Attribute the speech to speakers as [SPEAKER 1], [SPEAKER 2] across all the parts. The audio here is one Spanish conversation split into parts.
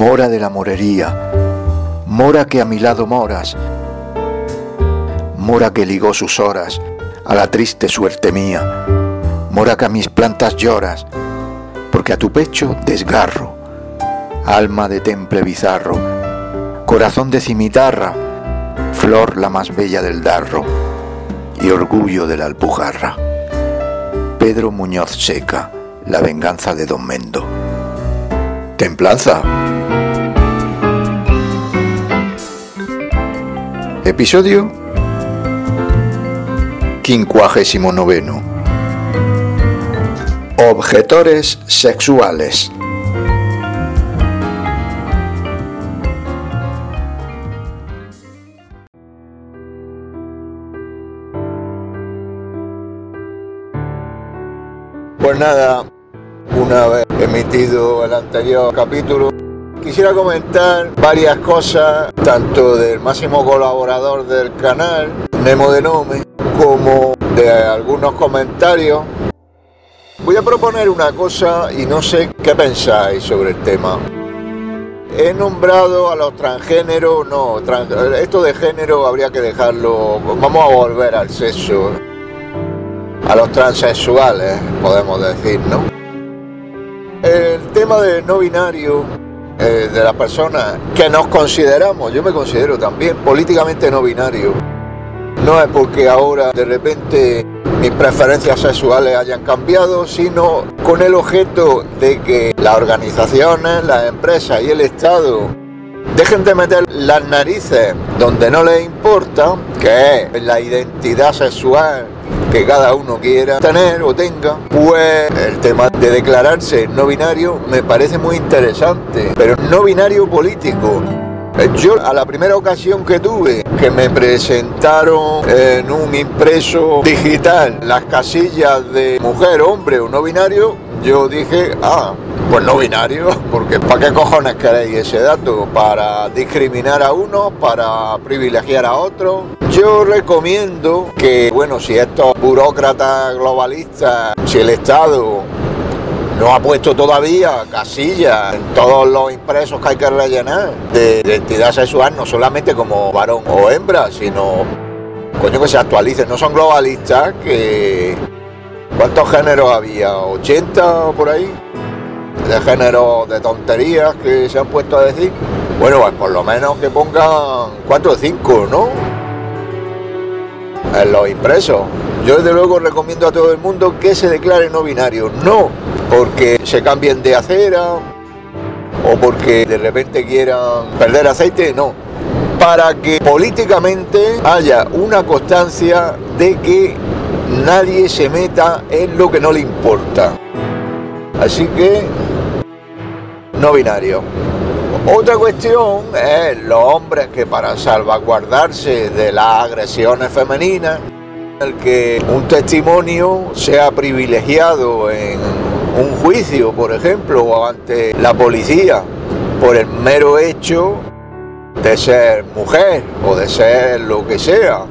[SPEAKER 1] Mora de la morería, mora que a mi lado moras, mora que ligó sus horas a la triste suerte mía, mora que a mis plantas lloras, porque a tu pecho desgarro, alma de temple bizarro, corazón de cimitarra, flor la más bella del darro y orgullo de la alpujarra. Pedro Muñoz Seca, La venganza de Don Mendo. Templanza. Episodio quincuagésimo noveno. Objetores sexuales. Pues nada, una vez emitido el anterior capítulo, quisiera comentar varias cosas, tanto del máximo colaborador del canal, Nemo de Nome, como de algunos comentarios. Voy a proponer una cosa y no sé qué pensáis sobre el tema. He nombrado a los transgéneros, no, esto de género habría que dejarlo, vamos a volver al sexo, a los transexuales, podemos decir, ¿no? El tema de no binario, eh, de las personas que nos consideramos, yo me considero también políticamente no binario, no es porque ahora de repente mis preferencias sexuales hayan cambiado, sino con el objeto de que las organizaciones, las empresas y el Estado dejen de meter las narices donde no les importa, que es la identidad sexual que cada uno quiera tener o tenga, pues el tema de declararse no binario me parece muy interesante, pero no binario político. Yo a la primera ocasión que tuve que me presentaron en un impreso digital las casillas de mujer, hombre o no binario, yo dije, ah, pues no binario, porque ¿para qué cojones queréis ese dato? ¿Para discriminar a uno? ¿Para privilegiar a otro? Yo recomiendo que, bueno, si estos burócratas globalistas, si el Estado no ha puesto todavía casillas en todos los impresos que hay que rellenar de identidad sexual, no solamente como varón o hembra, sino coño que se actualicen. No son globalistas que. ¿Cuántos géneros había? ¿80 por ahí? De géneros de tonterías que se han puesto a decir. Bueno, pues por lo menos que pongan 4 o 5, ¿no? En los impresos. Yo desde luego recomiendo a todo el mundo que se declare no binario. No porque se cambien de acera o porque de repente quieran perder aceite, no. Para que políticamente haya una constancia de que nadie se meta en lo que no le importa. Así que, no binario. Otra cuestión es los hombres que para salvaguardarse de las agresiones femeninas, el que un testimonio sea privilegiado en un juicio, por ejemplo, o ante la policía, por el mero hecho de ser mujer o de ser lo que sea,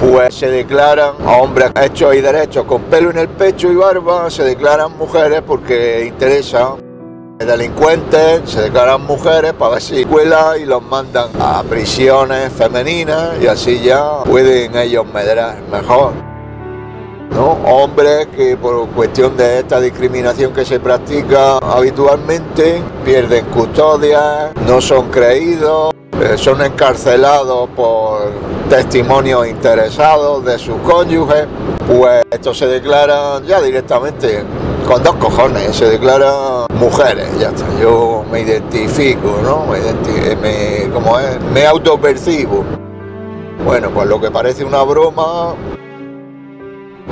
[SPEAKER 1] pues se declaran hombres hechos y derechos con pelo en el pecho y barba, se declaran mujeres porque interesan delincuentes, se declaran mujeres para ver si cuela y los mandan a prisiones femeninas y así ya pueden ellos medrar mejor. Hombres que por cuestión de esta discriminación que se practica habitualmente pierden custodia, no son creídos, eh, son encarcelados por testimonios interesados de sus cónyuges, pues estos se declaran ya directamente con dos cojones, se declaran mujeres, ya está. Yo me identifico, ¿no? Me, me, como es, me autopercibo. Bueno, pues lo que parece una broma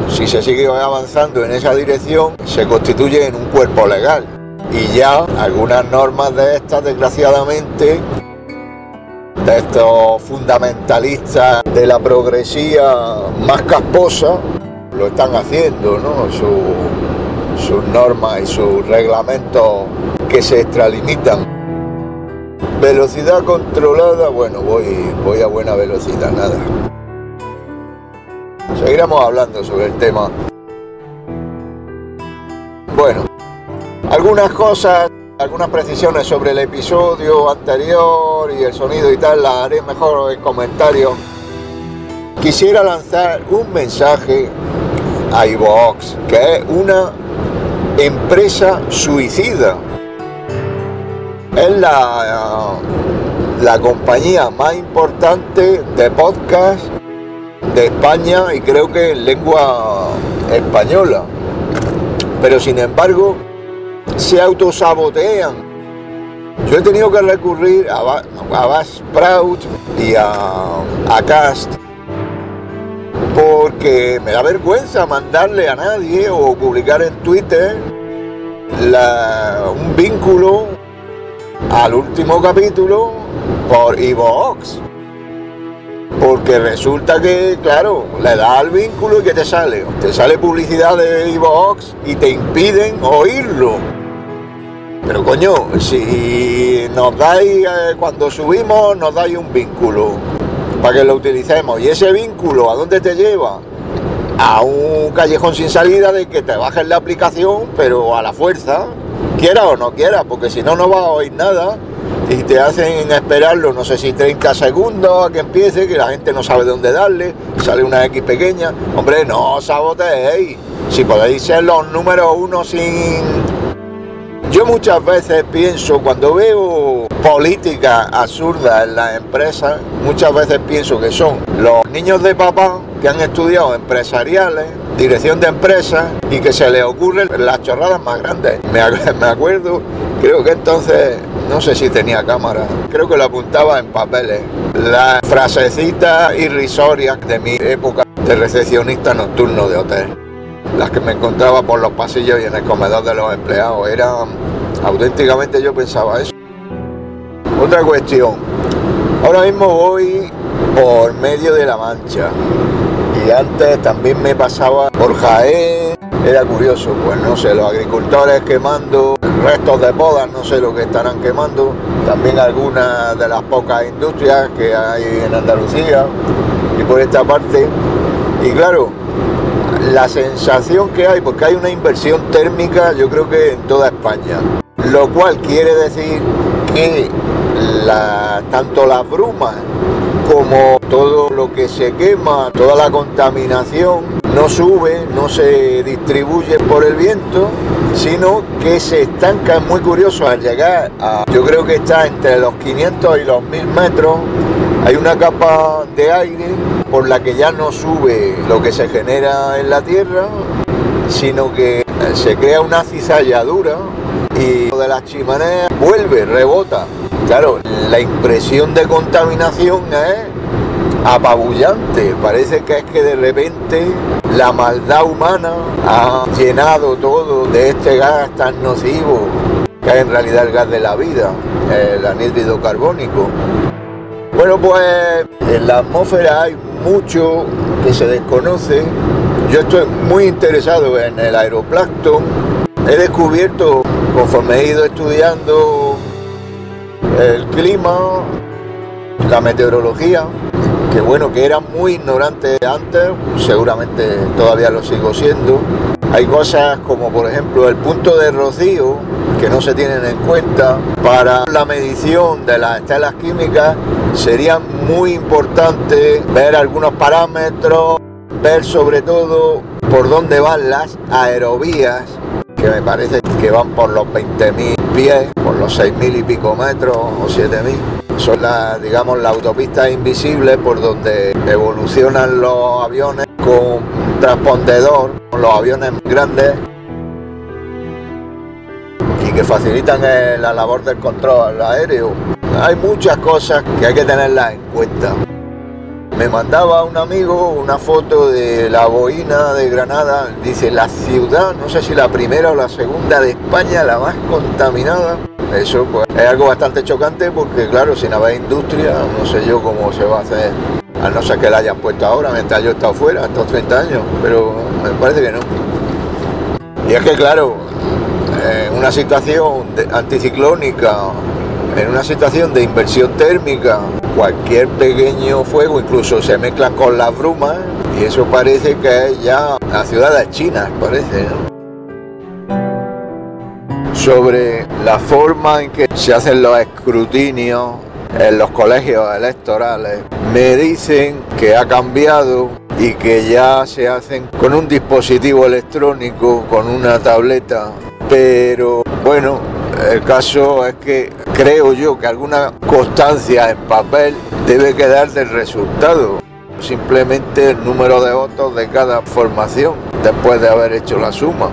[SPEAKER 1] si se sigue avanzando en esa dirección, se constituye en un cuerpo legal. Y ya algunas normas de estas, desgraciadamente, de estos fundamentalistas de la progresía más casposa, lo están haciendo, ¿no? Sus normas y sus reglamentos que se extralimitan. Velocidad controlada, bueno, voy, voy a buena velocidad, nada. Seguiremos hablando sobre el tema. Bueno, algunas cosas algunas precisiones sobre el episodio anterior y el sonido y tal, las haré mejor en comentarios. Quisiera lanzar un mensaje a iVox, que es una empresa suicida. Es la, la compañía más importante de podcast de España y creo que en lengua española. Pero sin embargo, se autosabotean. Yo he tenido que recurrir a, a Sprout y a, a Cast porque me da vergüenza mandarle a nadie o publicar en Twitter un vínculo al último capítulo por Evox. Porque resulta que, claro, le da al vínculo y que te sale. Te sale publicidad de Evox y te impiden oírlo. Pero coño, si nos dais, eh, cuando subimos, nos dais un vínculo para que lo utilicemos. ¿Y ese vínculo a dónde te lleva? A un callejón sin salida de que te bajes la aplicación, pero a la fuerza, quiera o no quiera, porque si no, no vas a oír nada y te hacen esperarlo, no sé si 30 segundos a que empiece, que la gente no sabe dónde darle, sale una X pequeña. Hombre, no saboteéis. Si podéis ser los números uno sin. Yo muchas veces pienso, cuando veo política absurda en las empresas, muchas veces pienso que son los niños de papá que han estudiado empresariales, dirección de empresas y que se les ocurren las chorradas más grandes. Me, acuerdo, creo que entonces no sé si tenía cámara, creo que lo apuntaba en papeles. Las frasecitas irrisorias de mi época de recepcionista nocturno de hotel. Las que me encontraba por los pasillos y en el comedor de los empleados. Eran, auténticamente yo pensaba eso. Otra cuestión. Ahora mismo voy por medio de la mancha. Y antes también me pasaba por Jaén. Era curioso, pues no sé, los agricultores quemando restos de bodas, no sé lo que estarán quemando, también algunas de las pocas industrias que hay en Andalucía y por esta parte. Y claro, la sensación que hay, porque hay una inversión térmica, yo creo que en toda España, lo cual quiere decir que tanto las brumas como todo lo que se quema, toda la contaminación, no sube, no se distribuye por el viento, sino que se estanca, muy curioso, al llegar a, yo creo que está entre los 500 y los 1000 metros, hay una capa de aire por la que ya no sube lo que se genera en la Tierra, sino que se crea una cizalladura y de las chimeneas vuelve, rebota. Claro, la impresión de contaminación es apabullante. Parece que es que de repente la maldad humana ha llenado todo de este gas tan nocivo, que es en realidad el gas de la vida, el anhídrido carbónico. Bueno, pues en la atmósfera hay mucho que se desconoce. Yo estoy muy interesado en el aeroplancton. He descubierto, conforme he ido estudiando el clima, la meteorología, que bueno, que era muy ignorante antes, seguramente todavía lo sigo siendo. Hay cosas como por ejemplo el punto de rocío que no se tienen en cuenta. Para la medición de las estelas químicas sería muy importante ver algunos parámetros, ver sobre todo por dónde van las aerovías, que me parece que van por los 20.000 pies, por los 6.000 y pico metros o 7.000 son las, digamos, las autopistas invisibles por donde evolucionan los aviones con transpondedor, los aviones grandes que facilitan la labor del control aéreo. Hay muchas cosas que hay que tenerlas en cuenta. Me mandaba un amigo una foto de la boina de Granada, dice la ciudad, no sé si la primera o la segunda de España, la más contaminada. Eso pues, es algo bastante chocante porque claro, si no hay industria, no sé yo cómo se va a hacer, a no ser que la hayan puesto ahora, mientras yo he estado fuera estos 30 años, pero me parece que no. Y es que claro, una situación anticiclónica, en una situación de inversión térmica, cualquier pequeño fuego incluso se mezcla con las brumas y eso parece que es ya la ciudad de China, parece. sobre la forma en que se hacen los escrutinios en los colegios electorales. Me dicen que ha cambiado y que ya se hacen con un dispositivo electrónico, con una tableta, pero bueno, el caso es que creo yo que alguna constancia en papel debe quedar del resultado. Simplemente el número de votos de cada formación después de haber hecho la suma.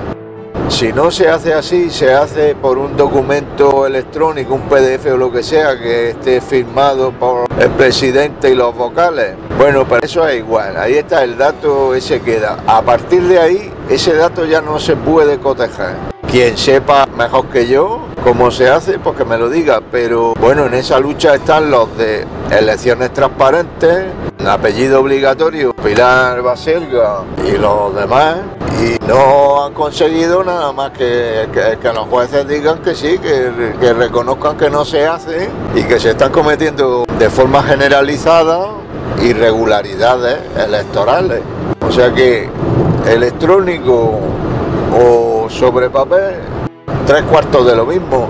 [SPEAKER 1] Si no se hace así, se hace por un documento electrónico, un PDF o lo que sea, que esté firmado por el presidente y los vocales. Bueno, pero eso es igual. Ahí está el dato, ese queda. A partir de ahí, ese dato ya no se puede cotejar. Quien sepa mejor que yo cómo se hace, pues que me lo diga. Pero bueno, en esa lucha están los de elecciones transparentes, apellido obligatorio, Pilar Baselga y los demás y no han conseguido nada más que, que, los jueces digan que sí, que, que, reconozcan que no se hace y que se están cometiendo de forma generalizada irregularidades electorales. O sea que electrónico o sobre papel, tres cuartos de lo mismo.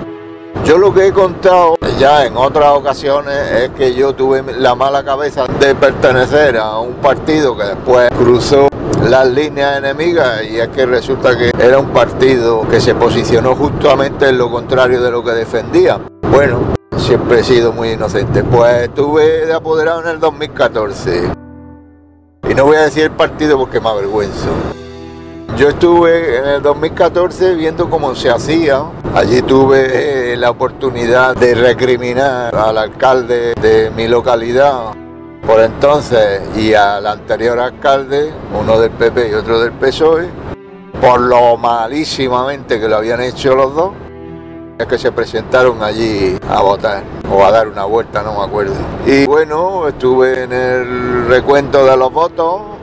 [SPEAKER 1] Yo lo que he contado ya en otras ocasiones es que yo tuve la mala cabeza de pertenecer a un partido que después cruzó las líneas enemigas y es que resulta que era un partido que se posicionó justamente en lo contrario de lo que defendía. Bueno, siempre he sido muy inocente. Pues estuve de apoderado en el 2014. Y no voy a decir el partido porque me avergüenzo. Yo estuve en el 2014 viendo cómo se hacía. Allí tuve eh, la oportunidad de recriminar al alcalde de mi localidad por entonces y al anterior alcalde, uno del PP y otro del PSOE, por lo malísimamente que lo habían hecho los dos, es que se presentaron allí a votar o a dar una vuelta, no me acuerdo. Y bueno, estuve en el recuento de los votos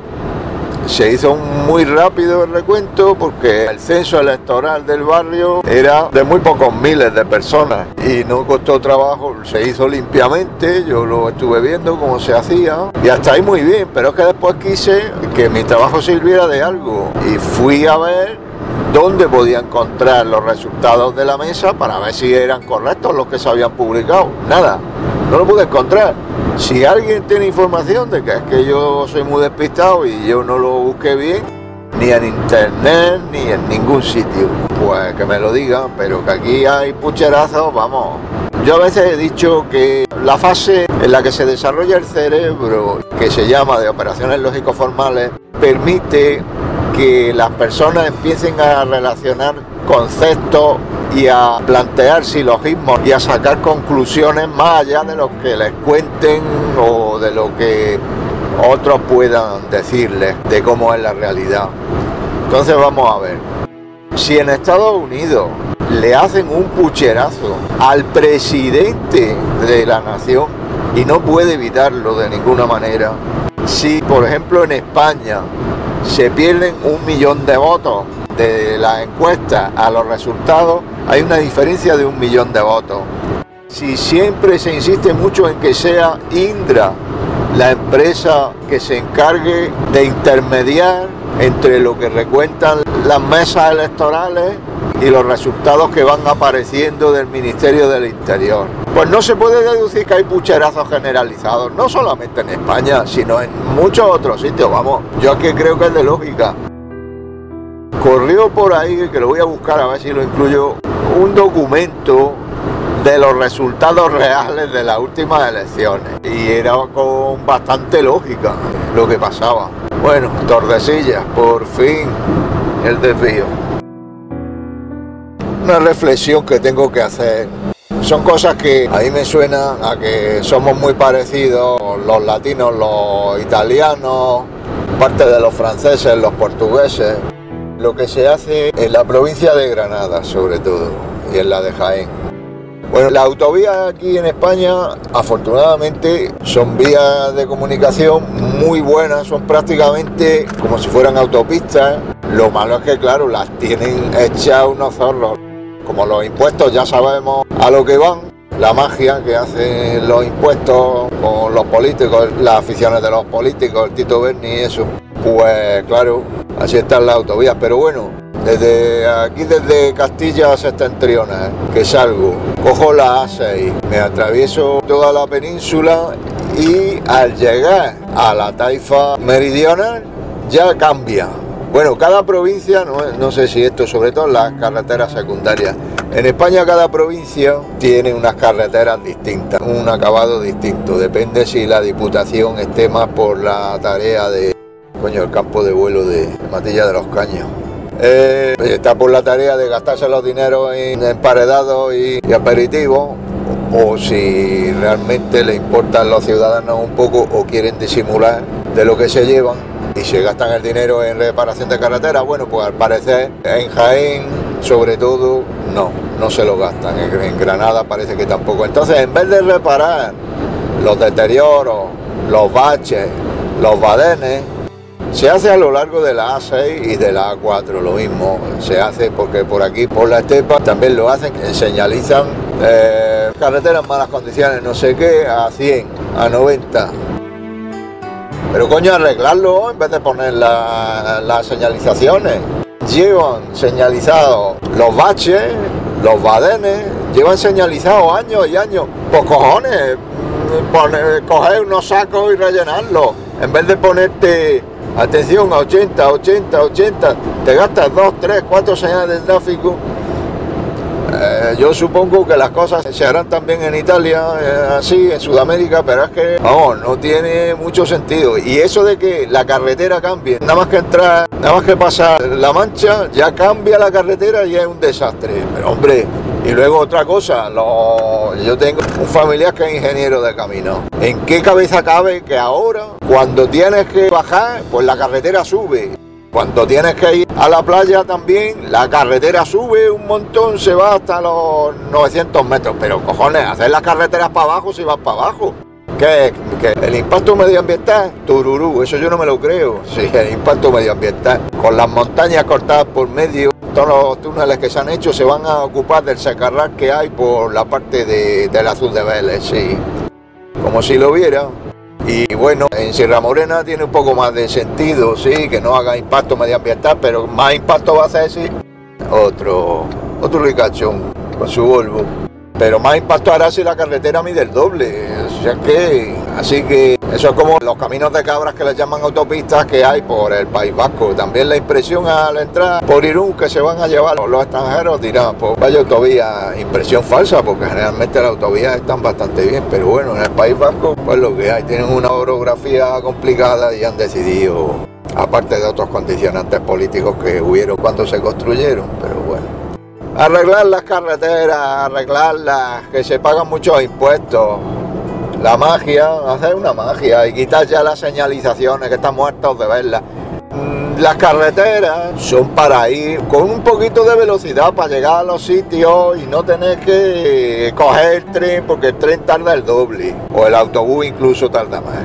[SPEAKER 1] se hizo muy rápido el recuento porque el censo electoral del barrio era de muy pocos miles de personas y no costó trabajo, se hizo limpiamente, yo lo estuve viendo cómo se hacía y hasta ahí muy bien, pero es que después quise que mi trabajo sirviera de algo y fui a ver dónde podía encontrar los resultados de la mesa para ver si eran correctos los que se habían publicado. Nada, no lo pude encontrar. Si alguien tiene información de que es que yo soy muy despistado y yo no lo busqué bien, ni en internet ni en ningún sitio, pues que me lo digan, pero que aquí hay pucherazos, vamos. Yo a veces he dicho que la fase en la que se desarrolla el cerebro, que se llama de operaciones lógico-formales, permite que las personas empiecen a relacionar conceptos y a plantear silogismos y a sacar conclusiones más allá de lo que les cuenten o de lo que otros puedan decirles de cómo es la realidad. Entonces vamos a ver, si en Estados Unidos le hacen un pucherazo al presidente de la nación y no puede evitarlo de ninguna manera, si por ejemplo en España se pierden un millón de votos de la encuesta a los resultados, hay una diferencia de un millón de votos. Si siempre se insiste mucho en que sea Indra la empresa que se encargue de intermediar entre lo que recuentan las mesas electorales y los resultados que van apareciendo del Ministerio del Interior. Pues no se puede deducir que hay pucherazos generalizados, no solamente en España, sino en muchos otros sitios. Vamos, yo aquí creo que es de lógica. Corrió por ahí, que lo voy a buscar a ver si lo incluyo, un documento de los resultados reales de las últimas elecciones. Y era con bastante lógica lo que pasaba. Bueno, Tordesillas, por fin el desvío. Una reflexión que tengo que hacer. Son cosas que a mí me suenan a que somos muy parecidos los latinos, los italianos, parte de los franceses, los portugueses. Lo que se hace en la provincia de Granada, sobre todo, y en la de Jaén bueno, las autovías aquí en España, afortunadamente, son vías de comunicación muy buenas, son prácticamente como si fueran autopistas. Lo malo es que, claro, las tienen hechas unos zorros. Como los impuestos ya sabemos a lo que van, la magia que hacen los impuestos con los políticos, las aficiones de los políticos, el Tito Berni y eso, pues claro, así están las autovías. Pero bueno, desde aquí, desde Castilla septentrional, que salgo, cojo la A6, me atravieso toda la península y al llegar a la taifa meridional ya cambia. Bueno, cada provincia, no, sé si esto, sobre todo las carreteras secundarias. En España cada provincia tiene unas carreteras distintas, un acabado distinto. Depende si la Diputación esté más por la tarea de, coño, el campo de vuelo de Matilla de los Caños. Eh, está por la tarea de gastarse los dineros en emparedados y, y aperitivos o si realmente le importan los ciudadanos un poco o quieren disimular de lo que se llevan y se gastan el dinero en reparación de carreteras, bueno, pues al parecer en Jaén, sobre todo, no, no se lo gastan. En, Granada parece que tampoco. Entonces, en vez de reparar los deterioros, los baches, los badenes, se hace a lo largo de la A6 y de la A4 lo mismo. Se hace porque por aquí, por la estepa, también lo hacen, señalizan eh, carreteras en malas condiciones, no sé qué, a 100, a 90. Pero coño, arreglarlo en vez de poner las señalizaciones. Llevan señalizados los baches, los badenes, llevan señalizados años y años. Pues cojones, coger unos sacos y rellenarlos. En vez de ponerte Atención a 80, 80, 80. Te gastas 2, 3, 4 señales de tráfico. Eh, yo supongo que las cosas se harán también en Italia, eh, así, en Sudamérica, pero es que, vamos, no tiene mucho sentido. Y eso de que la carretera cambie, nada más que entrar, nada más que pasar la mancha, ya cambia la carretera y es un desastre. Pero hombre, y luego otra cosa, yo tengo un familiar que es ingeniero de camino. ¿En qué cabeza cabe que ahora, cuando tienes que bajar, pues la carretera sube? Cuando tienes que ir a la playa también, la carretera sube un montón, se va hasta los 900 metros. Pero cojones, hacer las carreteras para abajo si vas para abajo. ¿Qué? ¿Qué? ¿El impacto medioambiental? Tururú, eso yo no me lo creo. Sí, el impacto medioambiental. Con las montañas cortadas por medio, todos los túneles que se han hecho se van a ocupar del sacarrar que hay por la parte de, del azul de Vélez, sí. Como si lo viera. Y bueno, en Sierra Morena tiene un poco más de sentido, sí, que no haga impacto medioambiental, pero más impacto va a hacer, sí, otro, otro ricachón con su Volvo pero más impacto hará si la carretera mide el doble. O sea que, así que eso es como los caminos de cabras que les llaman autopistas que hay por el País Vasco. También la impresión al entrar por Irún que se van a llevar los extranjeros dirán, pues vaya autovía, impresión falsa, porque generalmente las autovías están bastante bien, pero bueno, en el País Vasco, pues lo que hay, tienen una orografía complicada y han decidido, aparte de otros condicionantes políticos que hubieron cuando se construyeron, pero bueno arreglar las carreteras, arreglarlas, que se pagan muchos impuestos. La magia, hacer una magia y quitar ya las señalizaciones que están muertos de verlas. Mm, las carreteras son para ir con un poquito de velocidad para llegar a los sitios y no tener que coger el tren porque el tren tarda el doble o el autobús incluso tarda más.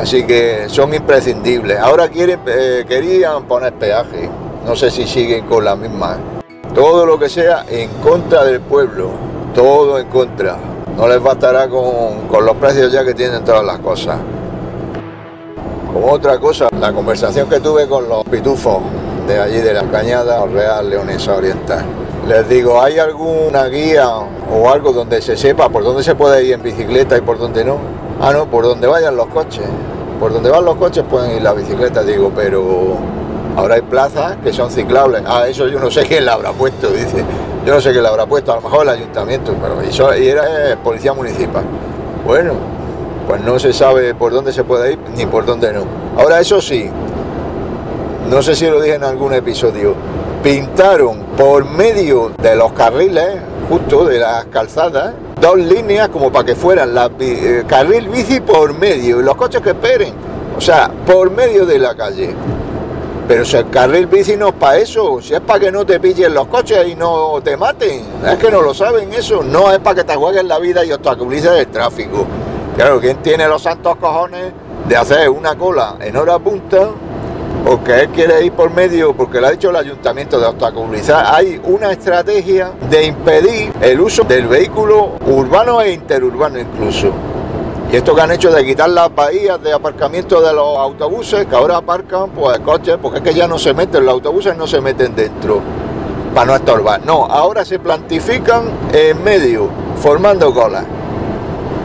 [SPEAKER 1] Así que son imprescindibles. Ahora quieren, eh, querían poner peaje. No sé si siguen con la misma todo lo que sea en contra del pueblo, todo en contra. No les bastará con, los precios ya que tienen todas las cosas. Como otra cosa, la conversación que tuve con los pitufos de allí de la cañada Real Leonesa Oriental. Les digo, ¿hay alguna guía o algo donde se sepa por dónde se puede ir en bicicleta y por dónde no? Ah, no, por donde vayan los coches. Por donde van los coches pueden ir las bicicletas, digo, pero Ahora hay plazas que son ciclables. Ah, eso yo no sé quién la habrá puesto, dice. Yo no sé quién la habrá puesto, a lo mejor el ayuntamiento, pero eso y era eh, policía municipal. Bueno, pues no se sabe por dónde se puede ir ni por dónde no. Ahora eso sí, no sé si lo dije en algún episodio, pintaron por medio de los carriles, justo de las calzadas, dos líneas como para que fueran la eh, carril bici por medio y los coches que esperen. O sea, por medio de la calle. Pero si el carril bici no es para eso, si es para que no te pillen los coches y no te maten, es que no lo saben eso, no es para que te jueguen la vida y obstaculices el tráfico. Claro, ¿quién tiene los santos cojones de hacer una cola en hora punta? Porque él quiere ir por medio, porque lo ha dicho el ayuntamiento de obstaculizar. Hay una estrategia de impedir el uso del vehículo urbano e interurbano incluso. Y esto que han hecho de quitar las bahías de aparcamiento de los autobuses, que ahora aparcan pues coches, porque es que ya no se meten, los autobuses no se meten dentro para no estorbar. No, ahora se plantifican en medio, formando colas.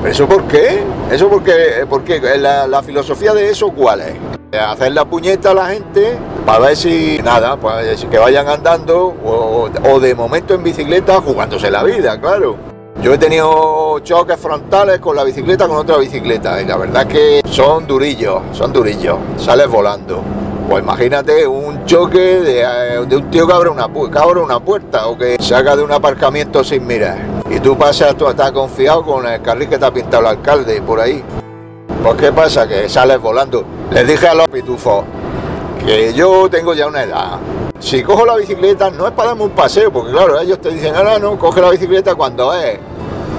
[SPEAKER 1] ¿Eso por qué? ¿Eso por qué? Porque la, la filosofía de eso, ¿cuál es? Hacer la puñeta a la gente para ver si, nada, pues que vayan andando o de momento en bicicleta jugándose la vida, claro. Yo he tenido choques frontales con la bicicleta con otra bicicleta y la verdad es que son durillos, son durillos, sales volando. Pues imagínate un choque de, eh, un tío que abre, una, una puerta o que saca de un aparcamiento sin mirar. Y tú pasas, tú estás confiado con el carril que te ha pintado el alcalde por ahí. Pues qué pasa, que sales volando. Les dije a los pitufos que yo tengo ya una edad. Si cojo la bicicleta no es para darme un paseo, porque claro, ellos te dicen, ahora no, coge la bicicleta cuando es,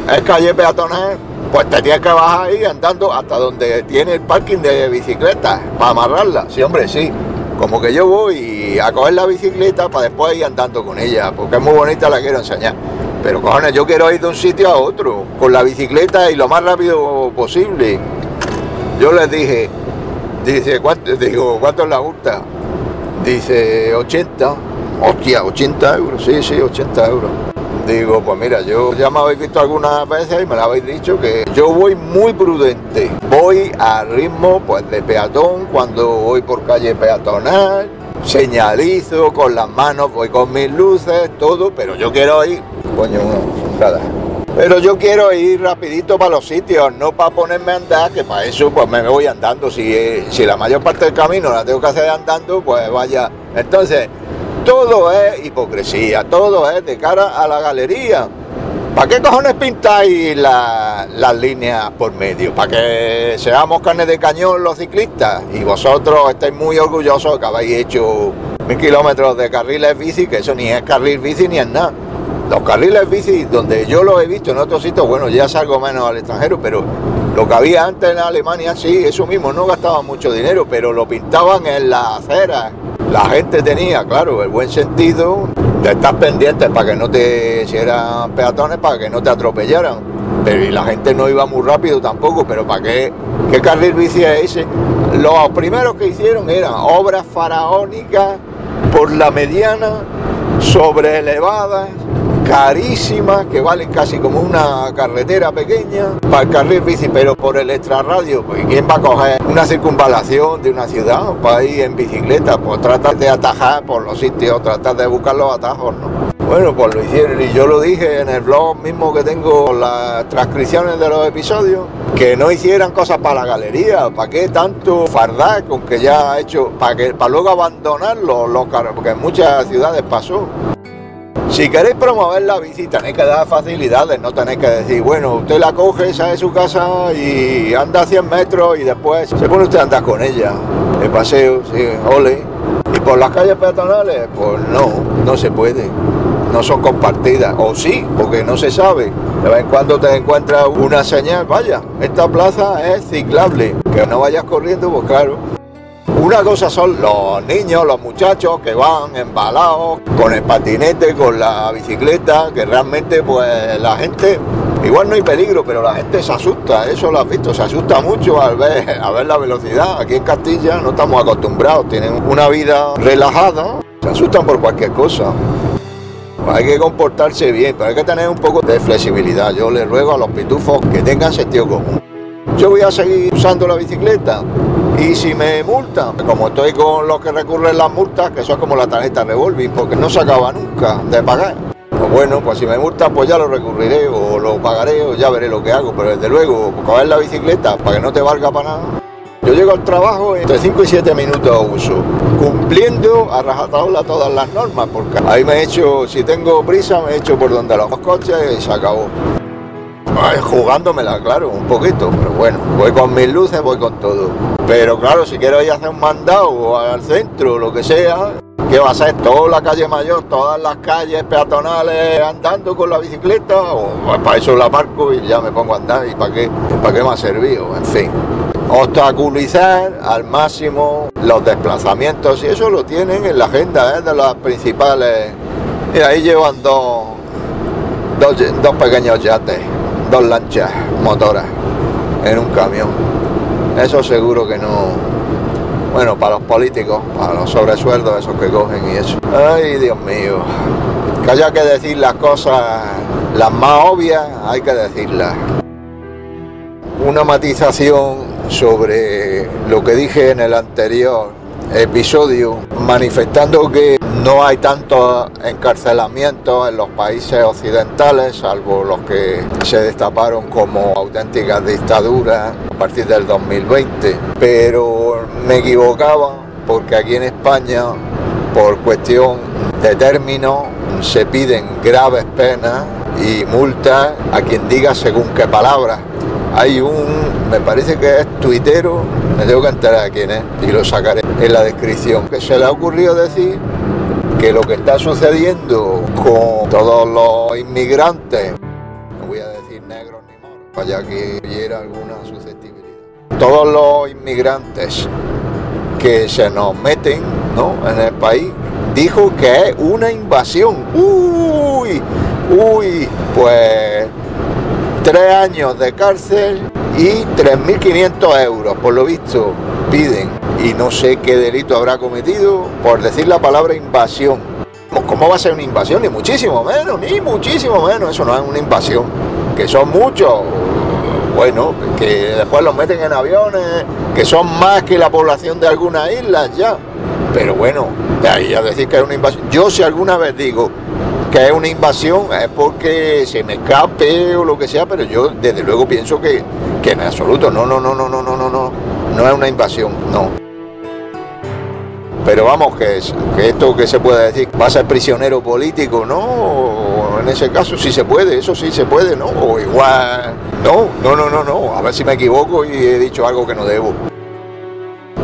[SPEAKER 1] es calle peatonal, pues te tienes que bajar ahí andando hasta donde tiene el parking de bicicletas para amarrarla. Sí, hombre, sí. Como que yo voy a coger la bicicleta para después ir andando con ella, porque es muy bonita, la quiero enseñar. Pero cojones, yo quiero ir de un sitio a otro, con la bicicleta y lo más rápido posible. Yo les dije, dice, ¿cuánto? Digo, ¿cuánto es la multa? Dice, 80. Hostia, 80 euros, sí, sí, 80 euros. Digo, pues mira, yo ya me habéis visto algunas veces y me lo habéis dicho que yo voy muy prudente. Voy a ritmo pues de peatón cuando voy por calle peatonal, señalizo con las manos, voy con mis luces, todo, pero yo quiero ir, coño, nada. Pero yo quiero ir rapidito para los sitios, no para ponerme a andar, que para eso pues me voy andando. Si, si la mayor parte del camino la tengo que hacer andando, pues vaya. Entonces, todo es hipocresía, todo es de cara a la galería. ¿Para qué cojones pintáis las líneas por medio? ¿Para que seamos carne de cañón los ciclistas? Y vosotros estáis muy orgullosos que habéis hecho mil kilómetros de carriles bici, que eso ni es carril bici ni es nada. Los carriles bici, donde yo los he visto en otros sitios, bueno, ya salgo menos al extranjero, pero lo que había antes en Alemania, sí, eso mismo, no gastaban mucho dinero, pero lo pintaban en las aceras. La gente tenía, claro, el buen sentido de estar pendientes para que no te, si eran peatones, para que no te atropellaran. Pero y la gente no iba muy rápido tampoco, pero ¿para qué? ¿Qué carril bici es ese? Los primeros que hicieron eran obras faraónicas por la mediana, sobre elevadas, carísimas, que valen casi como una carretera pequeña para el carril bici, pero por el extrarradio, pues ¿quién va a coger una circunvalación de una ciudad para ir en bicicleta? Pues tratar de atajar por los sitios, tratar de buscar los atajos, ¿no? Bueno, pues lo hicieron y yo lo dije en el blog mismo que tengo las transcripciones de los episodios, que no hicieran cosas para la galería, ¿para qué tanto fardar con que ya ha hecho, para que para luego abandonarlo los porque en muchas ciudades pasó. Si queréis promover la bici, tenéis que dar facilidades, no tenéis que decir, bueno, usted la coge, sale de su casa y anda 100 metros y después se pone usted a andar con ella, de paseo, sí, ole. Y por las calles peatonales, pues no, no se puede, no son compartidas, o sí, porque no se sabe. De vez en cuando te encuentras una señal, vaya, esta plaza es ciclable, que no vayas corriendo, pues claro, una cosa son los niños, los muchachos que van embalados con el patinete, con la bicicleta, que realmente pues la gente, igual no hay peligro, pero la gente se asusta, eso lo has visto, se asusta mucho al ver, la velocidad. Aquí en Castilla no estamos acostumbrados, tienen una vida relajada, se asustan por cualquier cosa. Hay que comportarse bien, pero hay que tener un poco de flexibilidad. Yo les ruego a los pitufos que tengan sentido común. Yo voy a seguir usando la bicicleta, y si me multan, como estoy con los que recurren las multas, que eso es como la tarjeta revolving, porque no se acaba nunca de pagar. Pues bueno, pues si me multan, pues ya lo recurriré o lo pagaré o ya veré lo que hago. Pero desde luego, coger la bicicleta para que no te valga para nada. Yo llego al trabajo entre 5 y 7 minutos uso, cumpliendo a rajatabla todas las normas, porque ahí me he hecho, si tengo prisa, me he hecho por donde los coches y se acabó jugándomela, claro, un poquito, pero bueno, voy con mis luces, voy con todo. Pero claro, si quiero ir a hacer un mandado al centro, lo que sea, ¿qué va a ser? Toda la calle mayor, todas las calles peatonales andando con la bicicleta, o pues, para eso la parco y ya me pongo a andar, ¿y para qué, para qué me ha servido? En fin. Obstaculizar al máximo los desplazamientos, y eso lo tienen en la agenda ¿eh? de las principales. Y ahí llevan dos, dos, dos pequeños yates dos lanchas motoras. en un camión. Eso seguro que no. Bueno, para los políticos, para los sobresueldos, esos que cogen y eso. Ay, Dios mío. Que haya que decir las cosas, las más obvias, hay que decirlas. Una matización sobre lo que dije en el anterior episodio, manifestando que no hay tanto encarcelamiento en los países occidentales, salvo los que se destaparon como auténticas dictaduras a partir del 2020. Pero me equivocaba porque aquí en España, por cuestión de término, se piden graves penas y multas a quien diga según qué palabras. Hay un, me parece que es tuitero, me tengo que enterar de quién es y lo sacaré en la descripción, que se le ha ocurrido decir que lo que está sucediendo con todos los inmigrantes, no voy a decir negros ni moros, para que hubiera alguna susceptibilidad, todos los inmigrantes que se nos meten ¿no? en el país, dijo que es una invasión. Uy, uy, pues tres años de cárcel y 3.500 euros, por lo visto, piden. Y no sé qué delito habrá cometido por decir la palabra invasión. ¿Cómo va a ser una invasión? Ni muchísimo menos, ni muchísimo menos. Eso no es una invasión. Que son muchos. Bueno, que después los meten en aviones, que son más que la población de algunas islas ya. Pero bueno, de ahí a decir que es una invasión. Yo si alguna vez digo que es una invasión es porque se me escape o lo que sea, pero yo desde luego pienso que, que en absoluto, no, no, no, no, no, no, no, no, no es una invasión, no. Pero vamos, que, esto que se puede decir, va a ser prisionero político, ¿no? en ese caso sí se puede, eso sí se puede, ¿no? O igual, no, no, no, no, no, a ver si me equivoco y he dicho algo que no debo.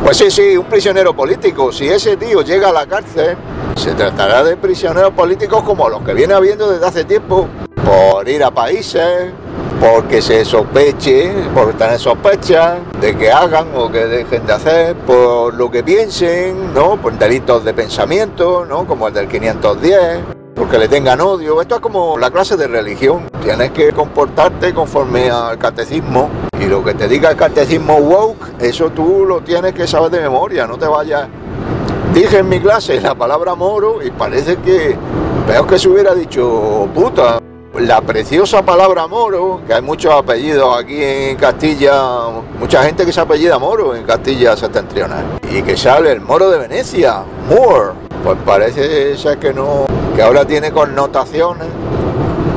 [SPEAKER 1] Pues sí, sí, un prisionero político. Si ese tío llega a la cárcel, se tratará de prisioneros políticos como los que viene habiendo desde hace tiempo, por ir a países, porque se sospeche, por tener sospechas de que hagan o que dejen de hacer, por lo que piensen, ¿no? Por delitos de pensamiento, ¿no? Como el del 510, porque le tengan odio. Esto es como la clase de religión. Tienes que comportarte conforme al catecismo. Y lo que te diga el catecismo woke, eso tú lo tienes que saber de memoria. No te vayas. Dije en mi clase la palabra moro y parece que peor que se hubiera dicho puta. La preciosa palabra moro, que hay muchos apellidos aquí en Castilla, mucha gente que se apellida moro en Castilla septentrional. Y que sale el moro de Venecia, Moore. Pues parece ser que no, que ahora tiene connotaciones.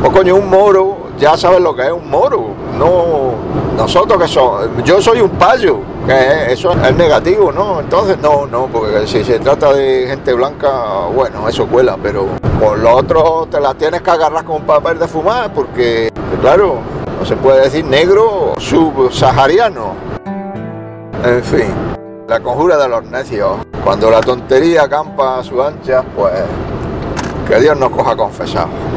[SPEAKER 1] O coño, un moro, ya sabes lo que es un moro. No, nosotros que somos, yo soy un payo, eso es negativo, ¿no? Entonces no, no, porque si se trata de gente blanca, bueno, eso cuela, pero con lo otro te la tienes que agarrar con papel de fumar, porque, claro, no se puede decir negro subsahariano. En fin, la conjura de los necios. Cuando la tontería campa a su ancha, pues que Dios nos coja confesado.